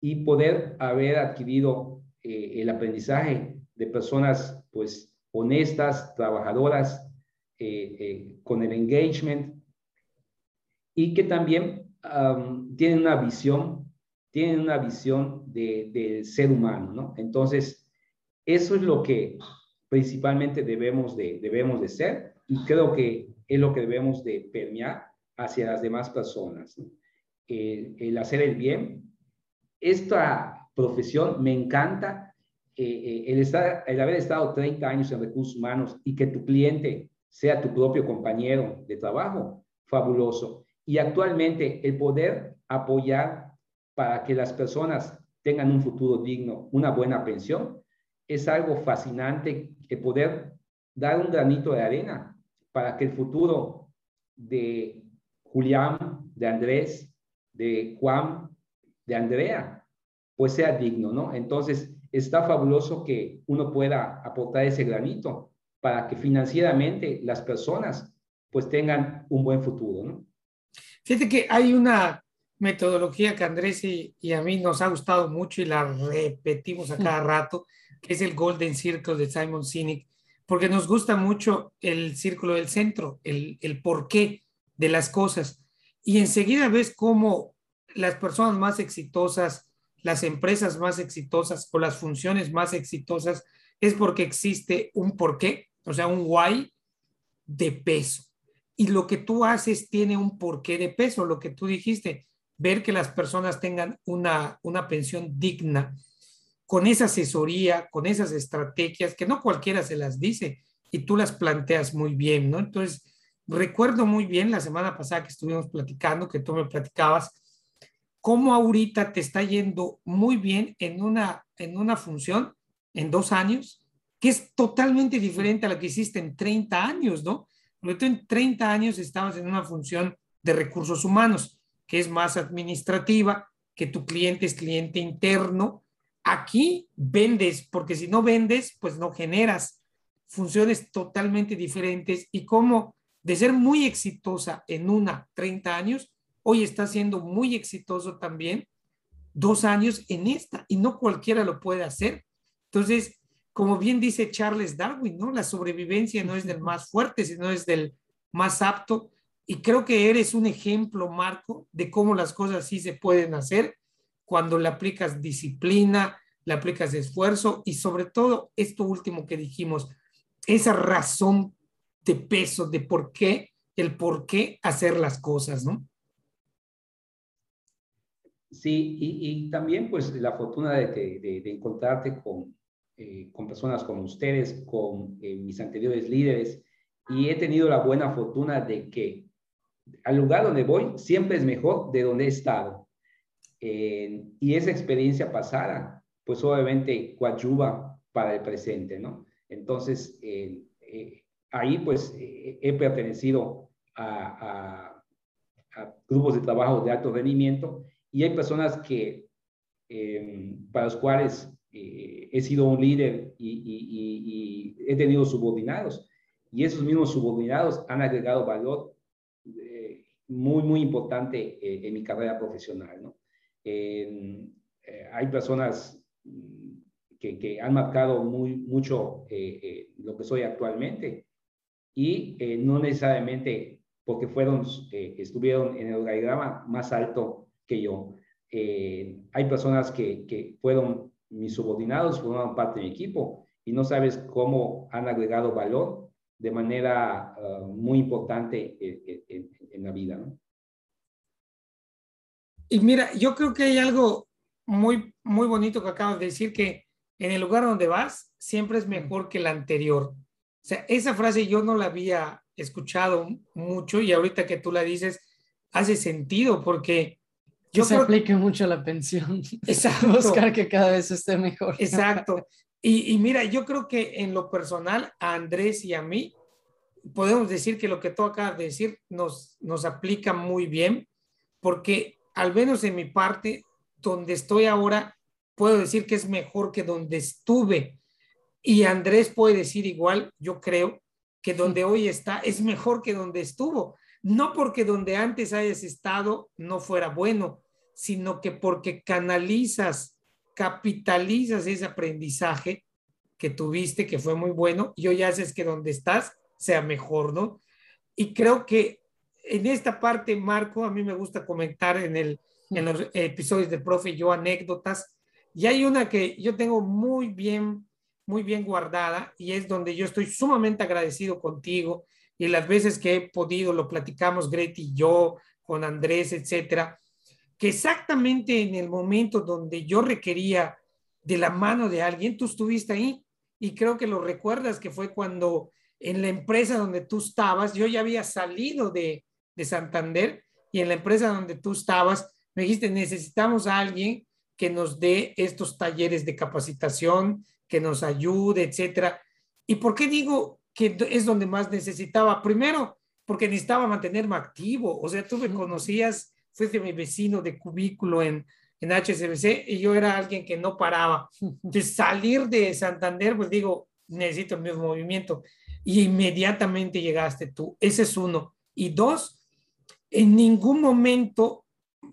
Speaker 2: y poder haber adquirido eh, el aprendizaje de personas pues honestas, trabajadoras, eh, eh, con el engagement y que también tienen una visión, tienen una visión del ser humano, ¿no? Entonces, eso es lo que principalmente debemos de, debemos de ser y creo que es lo que debemos de permear hacia las demás personas. ¿no? El hacer el bien. Esta profesión me encanta, eh, eh, el, estar, el haber estado 30 años en recursos humanos y que tu cliente sea tu propio compañero de trabajo, fabuloso. Y actualmente el poder apoyar para que las personas tengan un futuro digno, una buena pensión, es algo fascinante el poder dar un granito de arena para que el futuro de Julián, de Andrés, de Juan, de Andrea, pues sea digno, ¿no? Entonces, está fabuloso que uno pueda aportar ese granito para que financieramente las personas pues tengan un buen futuro, ¿no?
Speaker 3: Fíjate que hay una metodología que Andrés y, y, a mí nos ha gustado mucho y la repetimos a cada rato, que es el Golden Circle de Simon Sinek, porque nos gusta mucho el círculo del centro, el, el porqué de las cosas. Y enseguida ves cómo las personas más exitosas, las empresas más exitosas o las funciones más exitosas es porque existe un porqué, o sea, un why de peso. Y lo que tú haces tiene un porqué de peso, lo que tú dijiste, ver que las personas tengan una, una pensión digna, con esa asesoría, con esas estrategias, que no cualquiera se las dice y tú las planteas muy bien, ¿no? Entonces, recuerdo muy bien la semana pasada que estuvimos platicando, que tú me platicabas, cómo ahorita te está yendo muy bien en una, en una función en dos años, que es totalmente diferente a la que hiciste en 30 años, ¿no? Porque tú en 30 años estabas en una función de recursos humanos, que es más administrativa, que tu cliente es cliente interno. Aquí vendes, porque si no vendes, pues no generas funciones totalmente diferentes y cómo de ser muy exitosa en una 30 años, hoy está siendo muy exitoso también dos años en esta y no cualquiera lo puede hacer. Entonces, como bien dice Charles Darwin, ¿no? La sobrevivencia no es del más fuerte, sino es del más apto. Y creo que eres un ejemplo, Marco, de cómo las cosas sí se pueden hacer cuando le aplicas disciplina, le aplicas esfuerzo y sobre todo esto último que dijimos, esa razón de peso, de por qué, el por qué hacer las cosas, ¿no?
Speaker 2: Sí, y, también pues la fortuna de, de encontrarte con, eh, con personas como ustedes, con eh, mis anteriores líderes, y he tenido la buena fortuna de que al lugar donde voy siempre es mejor de donde he estado. Eh, y esa experiencia pasada, pues obviamente coadyuva para el presente, ¿no? Entonces, ahí pues he pertenecido a, a, grupos de trabajo de alto rendimiento y hay personas que, para los cuales eh, he sido un líder y, he tenido subordinados. Y esos mismos subordinados han agregado valor eh, muy, muy importante eh, en mi carrera profesional. ¿no? hay personas mm, que, que, han marcado muy, mucho lo que soy actualmente y no necesariamente porque fueron, estuvieron en el organigrama más alto que yo. hay personas que, que fueron mis subordinados forman parte de mi equipo y no sabes cómo han agregado valor de manera ah, muy importante en, la vida. ¿no?
Speaker 3: Y mira, yo creo que hay algo muy, muy bonito que acabas de decir, que en el lugar donde vas siempre es mejor que el anterior. O sea, esa frase yo no la había escuchado mucho y ahorita que tú la dices, hace sentido porque
Speaker 1: yo se aplique mucho la pensión. *laughs* Exacto. Buscar que cada vez esté mejor.
Speaker 3: Exacto. Y, y, mira, yo creo que en lo personal, a Andrés y a mí, podemos decir que lo que tú acabas de decir nos, nos aplica muy bien, porque al menos en mi parte, donde estoy ahora, puedo decir que es mejor que donde estuve. Y Andrés puede decir igual, yo creo, que donde hoy está es mejor que donde estuvo. No porque donde antes hayas estado no fuera bueno, sino que porque canalizas, capitalizas ese aprendizaje que tuviste, que fue muy bueno, y hoy haces que donde estás sea mejor, ¿no? Y creo que en esta parte, Marco, a mí me gusta comentar en, el, en los episodios de Profe yo anécdotas, y hay una que yo tengo muy bien, muy bien guardada, y es donde yo estoy sumamente agradecido contigo, y las veces que he podido, lo platicamos Gret y yo, con Andrés, etcétera, que exactamente en el momento donde yo requería de la mano de alguien, tú estuviste ahí y creo que lo recuerdas que fue cuando en la empresa donde tú estabas, yo ya había salido de, de Santander y en la empresa donde tú estabas, me dijiste, necesitamos a alguien que nos dé estos talleres de capacitación, que nos ayude, etcétera. ¿Y por qué digo que es donde más necesitaba? Primero, porque necesitaba mantenerme activo, o sea, tú me conocías fuiste mi vecino de cubículo en, en HSBC y yo era alguien que no paraba. *laughs* Entonces, salir de Santander, pues digo, necesito el mismo movimiento. y inmediatamente llegaste tú. Ese es uno. Y dos, en ningún momento,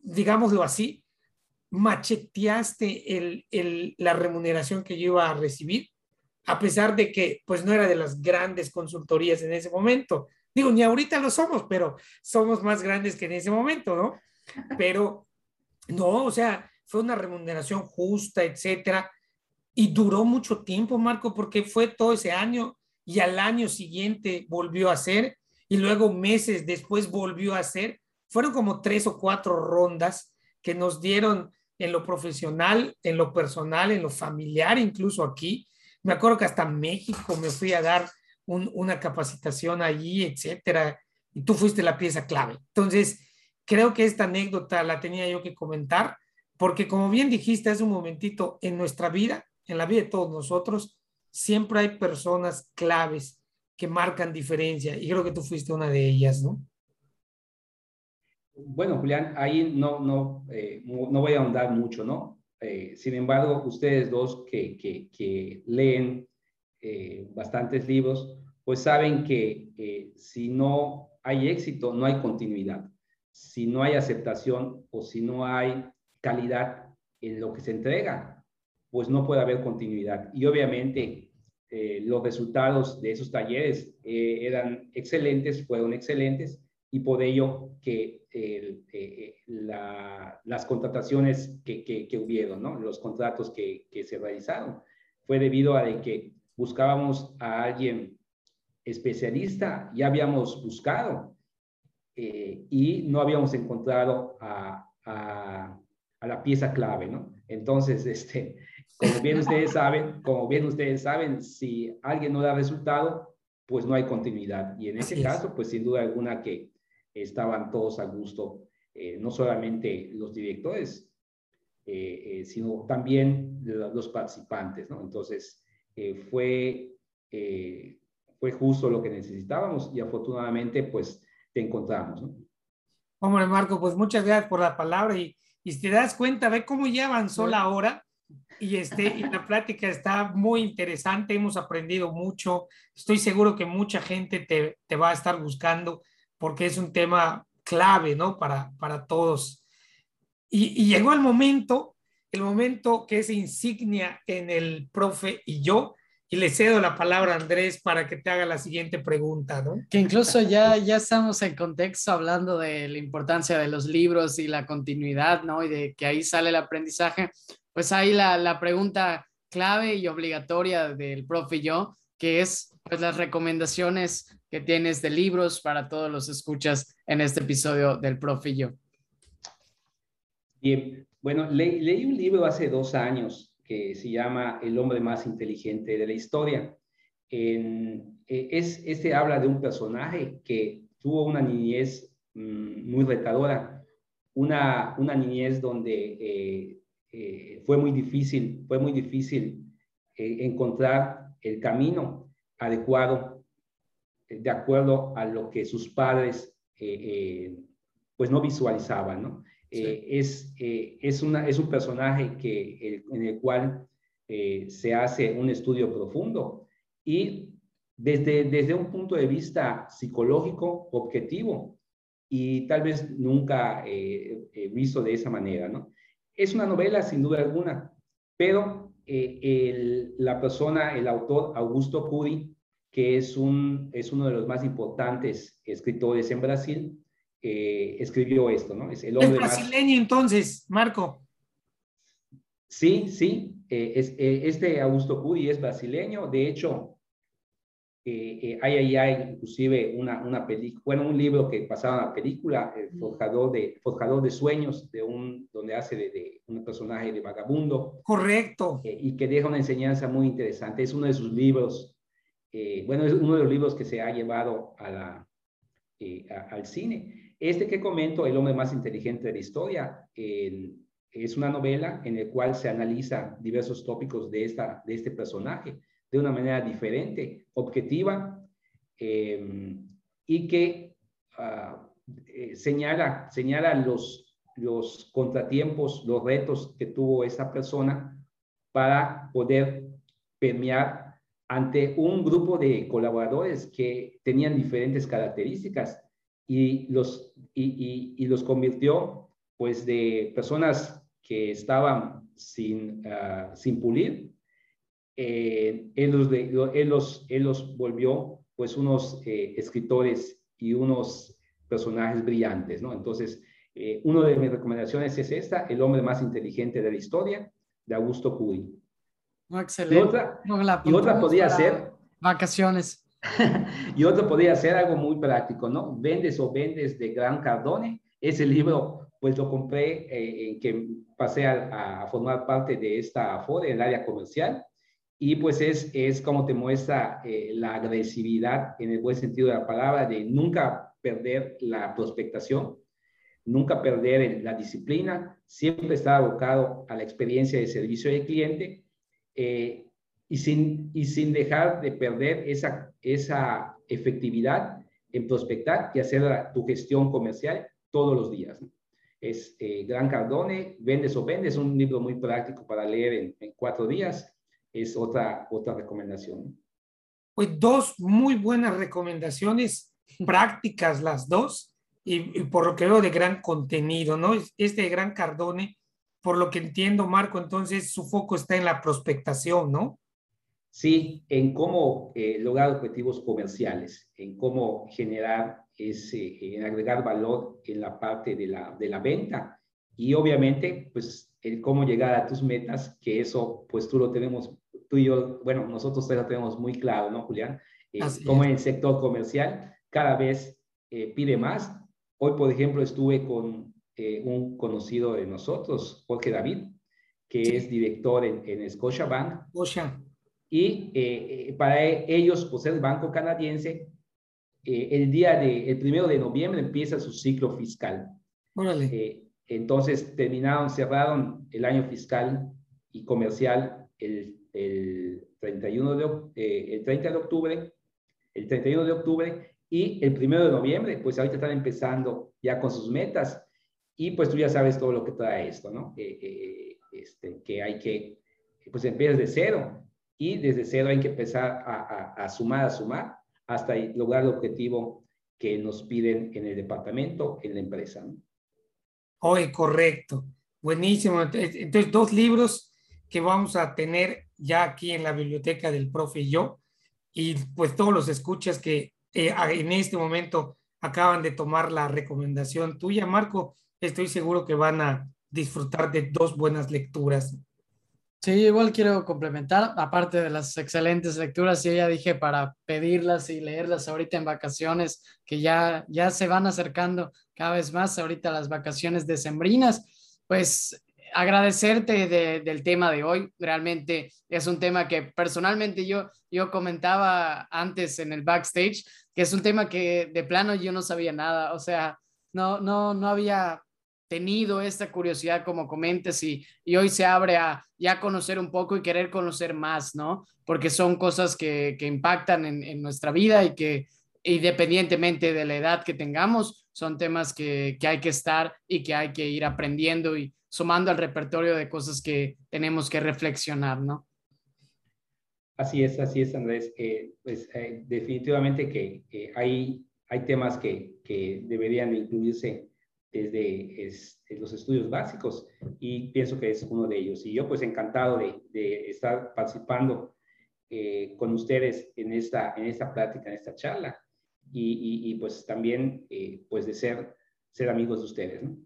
Speaker 3: digámoslo así, macheteaste el, la remuneración que yo iba a recibir, a pesar de que pues no era de las grandes consultorías en ese momento. Digo, ni ahorita lo somos, pero somos más grandes que en ese momento, ¿no? *laughs* Pero no, o sea, fue una remuneración justa, etcétera. Y duró mucho tiempo, Marco, porque fue todo ese año y al año siguiente volvió a ser y luego meses después volvió a ser. Fueron como tres o cuatro rondas que nos dieron en lo profesional, en lo personal, en lo familiar, incluso aquí. Me acuerdo que hasta México me fui a dar una capacitación allí, etcétera, y tú fuiste la pieza clave. Entonces, creo que esta anécdota la tenía yo que comentar, porque como bien dijiste hace un momentito, en nuestra vida, en la vida de todos nosotros, siempre hay personas claves que marcan diferencia, y creo que tú fuiste una de ellas, ¿no?
Speaker 2: Bueno, Julián, ahí no, no, eh, no voy a ahondar mucho, ¿no? Eh, sin embargo, ustedes dos que, que, leen eh, bastantes libros, pues saben que si no hay éxito, no hay continuidad. Si no hay aceptación o si no hay calidad en lo que se entrega, pues no puede haber continuidad. Y obviamente los resultados de esos talleres eran excelentes, fueron excelentes, y por ello que eh, eh, las contrataciones que, que, hubieron, ¿no? los contratos que, que, se realizaron, fue debido a que buscábamos a alguien especialista, ya habíamos buscado eh, y no habíamos encontrado a, a, a, la pieza clave, ¿no? Entonces, *laughs* este, como bien ustedes saben, como bien ustedes saben, si alguien no da resultado, pues no hay continuidad. Y en ese caso, pues sin duda alguna que estaban todos a gusto, eh, no solamente los directores, eh, eh, sino también los participantes, ¿no? Entonces, fue, fue justo lo que necesitábamos y afortunadamente, pues, te encontramos, ¿no?
Speaker 3: Hombre, Marco, pues muchas gracias por la palabra y, y si te das cuenta, ve cómo ya avanzó la hora y, este, y la plática está muy interesante, hemos aprendido mucho, estoy seguro que mucha gente te, te va a estar buscando porque es un tema clave, ¿no? Para, para todos. Y, llegó el momento, el momento que es insignia en el profe y yo, y le cedo la palabra a Andrés para que te haga la siguiente pregunta, ¿no?
Speaker 1: Que incluso ya, ya estamos en contexto hablando de la importancia de los libros y la continuidad, ¿no? Y de que ahí sale el aprendizaje. Pues ahí la, la pregunta clave y obligatoria del profe y yo, que es pues las recomendaciones que tienes de libros para todos los escuchas en este episodio del Profillo.
Speaker 2: Bien, bueno, leí un libro hace dos años que se llama El hombre más inteligente de la historia. En, e, es, este habla de un personaje que tuvo una niñez mm, muy retadora, una, una niñez donde eh, eh, fue muy difícil, fue muy difícil eh, encontrar el camino adecuado de acuerdo a lo que sus padres eh, eh, pues no visualizaban, ¿no? Eh, es, es, una, es un personaje que, en el cual se hace un estudio profundo y desde, desde un punto de vista psicológico objetivo y tal vez nunca visto de esa manera, ¿no? Es una novela sin duda alguna, pero la persona, el autor Augusto Curi, que es, un, es uno de los más importantes escritores en Brasil, eh, escribió esto, ¿no?
Speaker 3: Es el hombre brasileño entonces, Marco.
Speaker 2: Sí, sí, eh, es, eh, este Augusto Curi es brasileño, de hecho, hay ahí inclusive una, una película, bueno, un libro que pasaba la película, el forjador de, forjador de sueños, de un, donde hace de, de un personaje de vagabundo.
Speaker 3: Correcto.
Speaker 2: y que deja una enseñanza muy interesante, es uno de sus libros eh, bueno, es uno de los libros que se ha llevado a la, eh, al cine. Este que comento, El hombre más inteligente de la historia, es una novela en la cual se analiza diversos tópicos de, esta, de este personaje de una manera diferente, objetiva, em, y que eh, señala, señala los, los contratiempos, los retos que tuvo esa persona para poder permear ante un grupo de colaboradores que tenían diferentes características y los, y, los convirtió pues de personas que estaban sin, ah, sin pulir, eh, él, los, él, los, él, los, volvió pues unos eh, escritores y unos personajes brillantes, ¿no? Entonces, eh, una de mis recomendaciones es esta, El hombre más inteligente de la historia, de Augusto Cury.
Speaker 1: excelente.
Speaker 2: Y otra, *laughs* y otra podría ser...
Speaker 1: Vacaciones.
Speaker 2: y otra podría ser algo muy práctico, ¿no? Vendes o vendes de Gran Cardone. Ese libro, pues lo compré eh, en que pasé a, a, formar parte de esta Afore, en el área comercial. Y pues es, es como te muestra eh, la agresividad en el buen sentido de la palabra, de nunca perder la prospectación, nunca perder la disciplina, siempre estar abocado a la experiencia de servicio del cliente eh, y, sin, y sin dejar de perder esa, esa efectividad en prospectar y hacer tu gestión comercial todos los días. Es eh, Gran Cardone, Vendes o Vendes, un libro muy práctico para leer en cuatro días, es otra, otra recomendación.
Speaker 3: Pues dos muy buenas recomendaciones prácticas las dos y, por lo que veo de gran contenido, ¿no? Este de Gran Cardone, por lo que entiendo, Marco, entonces su foco está en la prospectación, ¿no?
Speaker 2: Sí, en cómo eh, lograr objetivos comerciales, en cómo generar ese, en agregar valor en la parte de la, de la venta y obviamente, pues, el cómo llegar a tus metas, que eso, pues, tú lo tenemos, tú y yo, bueno, nosotros lo tenemos muy claro, ¿no, Julián? Eh, como en el sector comercial cada vez eh, pide más Hoy, por ejemplo, estuve con eh, un conocido de nosotros, Jorge David, que es director en, en Scotiabank.
Speaker 3: Scotia.
Speaker 2: Y eh, eh, para ellos, pues el banco canadiense, el día de, el primero de noviembre empieza su ciclo fiscal.
Speaker 3: Órale.
Speaker 2: Entonces terminaron, cerraron el año fiscal y comercial el, el 31 de, el 30 de octubre, el 31 de octubre y el primero de noviembre, pues ahorita están empezando ya con sus metas y pues tú ya sabes todo lo que trae esto, ¿no? Eh, este, que hay que, pues empiezas de cero y desde cero hay que empezar a, a, sumar, a sumar hasta lograr el objetivo que nos piden en el departamento, en la empresa. ¿no?
Speaker 3: Hoy, correcto. Buenísimo. Entonces, dos libros que vamos a tener ya aquí en la biblioteca del profe y yo, y pues todos los escuchas que eh, en este momento acaban de tomar la recomendación tuya, Marco. Estoy seguro que van a disfrutar de dos buenas lecturas.
Speaker 1: Sí, igual quiero complementar, aparte de las excelentes lecturas, yo ya dije para pedirlas y leerlas ahorita en vacaciones, que ya, ya se van acercando cada vez más ahorita las vacaciones decembrinas, pues agradecerte del tema de hoy. Realmente es un tema que personalmente yo, yo comentaba antes en el backstage, que es un tema que de plano yo no sabía nada. O sea, no, no, no había tenido esta curiosidad como comentes y, y hoy se abre a ya conocer un poco y querer conocer más, ¿no? Porque son cosas que, que impactan en, en nuestra vida y que independientemente de la edad que tengamos, son temas que, que hay que estar y que hay que ir aprendiendo y, sumando al repertorio de cosas que tenemos que reflexionar, ¿no?
Speaker 2: Así es, así es, Andrés. Eh, pues eh, definitivamente que hay, hay temas que, que deberían incluirse desde los estudios básicos y pienso que es uno de ellos. Y yo pues encantado de, de estar participando eh, con ustedes en esta, en esta plática, en esta charla y, y, y pues también pues de ser, ser amigos de ustedes, ¿no?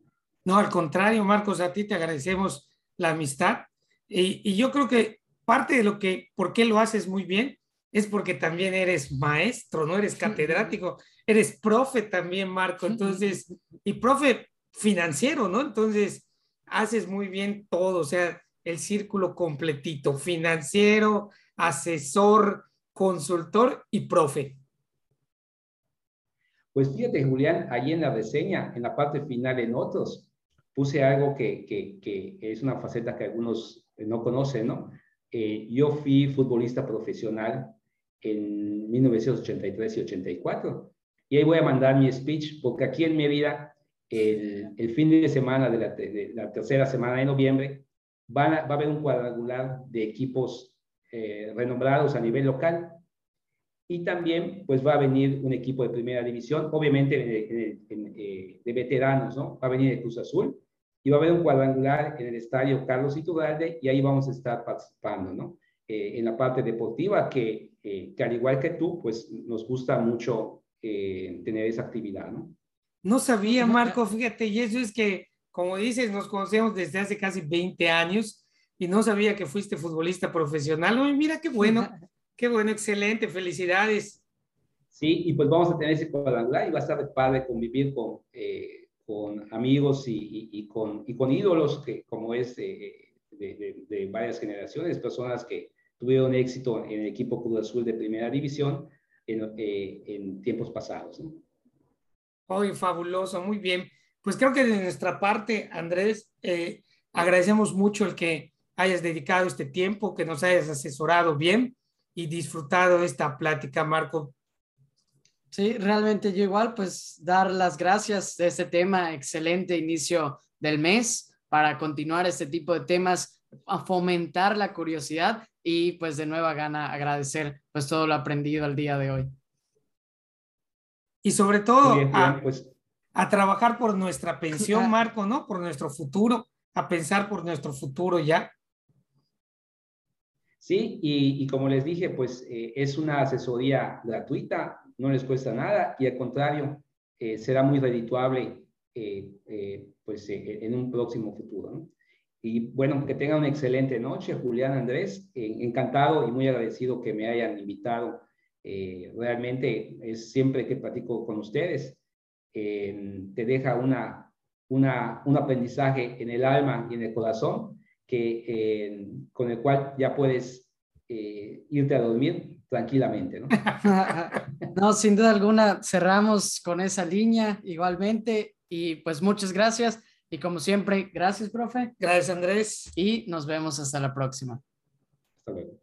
Speaker 3: No, al contrario, Marcos, a ti te agradecemos la amistad. Y, yo creo que parte de lo que, por qué lo haces muy bien, es porque también eres maestro, no eres catedrático, eres profe también, Marco. Entonces, y profe financiero, ¿no? Entonces, haces muy bien todo, o sea, el círculo completito, financiero, asesor, consultor y profe.
Speaker 2: Pues fíjate, Julián, ahí en la reseña, en la parte final en otros, puse algo que, que, que, es una faceta que algunos no conocen, ¿no? Eh, yo fui futbolista profesional en 1983 y 84. Y ahí voy a mandar mi speech, porque aquí en mi vida, el, el fin de semana de la, de la, tercera semana de noviembre, van a, va a haber un cuadrangular de equipos eh, renombrados a nivel local. Y también, pues va a venir un equipo de primera división, obviamente eh, de veteranos, ¿no? Va a venir de Cruz Azul y va a haber un cuadrangular en el estadio Carlos Iturralde y ahí vamos a estar participando, ¿no? Eh, en la parte deportiva que, que, al igual que tú, pues nos gusta mucho tener esa actividad, ¿no?
Speaker 3: No sabía, Marco, fíjate, y eso es que, como dices, nos conocemos desde hace casi 20 años y no sabía que fuiste futbolista profesional. Uy, mira qué bueno, *laughs* qué bueno, excelente, felicidades.
Speaker 2: Sí, y pues vamos a tener ese cuadrangular y va a estar de padre convivir con, eh, con amigos y, y, con, y con ídolos que, como es de, de, varias generaciones, personas que tuvieron éxito en el equipo Cruz Azul de primera división en, eh, en tiempos pasados. ¿no?
Speaker 3: Hoy fabuloso, muy bien. Pues creo que de nuestra parte, Andrés, eh, agradecemos mucho el que hayas dedicado este tiempo, que nos hayas asesorado bien y disfrutado esta plática, Marco.
Speaker 1: Sí, realmente yo igual, pues dar las gracias de este tema, excelente inicio del mes para continuar este tipo de temas, a fomentar la curiosidad y pues de nueva gana agradecer pues todo lo aprendido al día de hoy
Speaker 3: y sobre todo pues. a, trabajar por nuestra pensión, Marco, ¿no? Por nuestro futuro, a pensar por nuestro futuro ya.
Speaker 2: Sí, y, como les dije, pues eh, es una asesoría gratuita, no les cuesta nada y al contrario, eh, será muy redituable eh, pues en un próximo futuro. Y bueno, que tengan una excelente noche, Julián Andrés, encantado y muy agradecido que me hayan invitado realmente es siempre que platico con ustedes, te deja una, una, un aprendizaje en el alma y en el corazón que, eh, con el cual ya puedes irte a dormir tranquilamente. ¿no? *laughs*
Speaker 1: no, sin duda alguna, cerramos con esa línea igualmente y pues muchas gracias. Y como siempre, gracias, profe.
Speaker 3: Gracias, Andrés.
Speaker 1: Y nos vemos hasta la próxima. Hasta luego.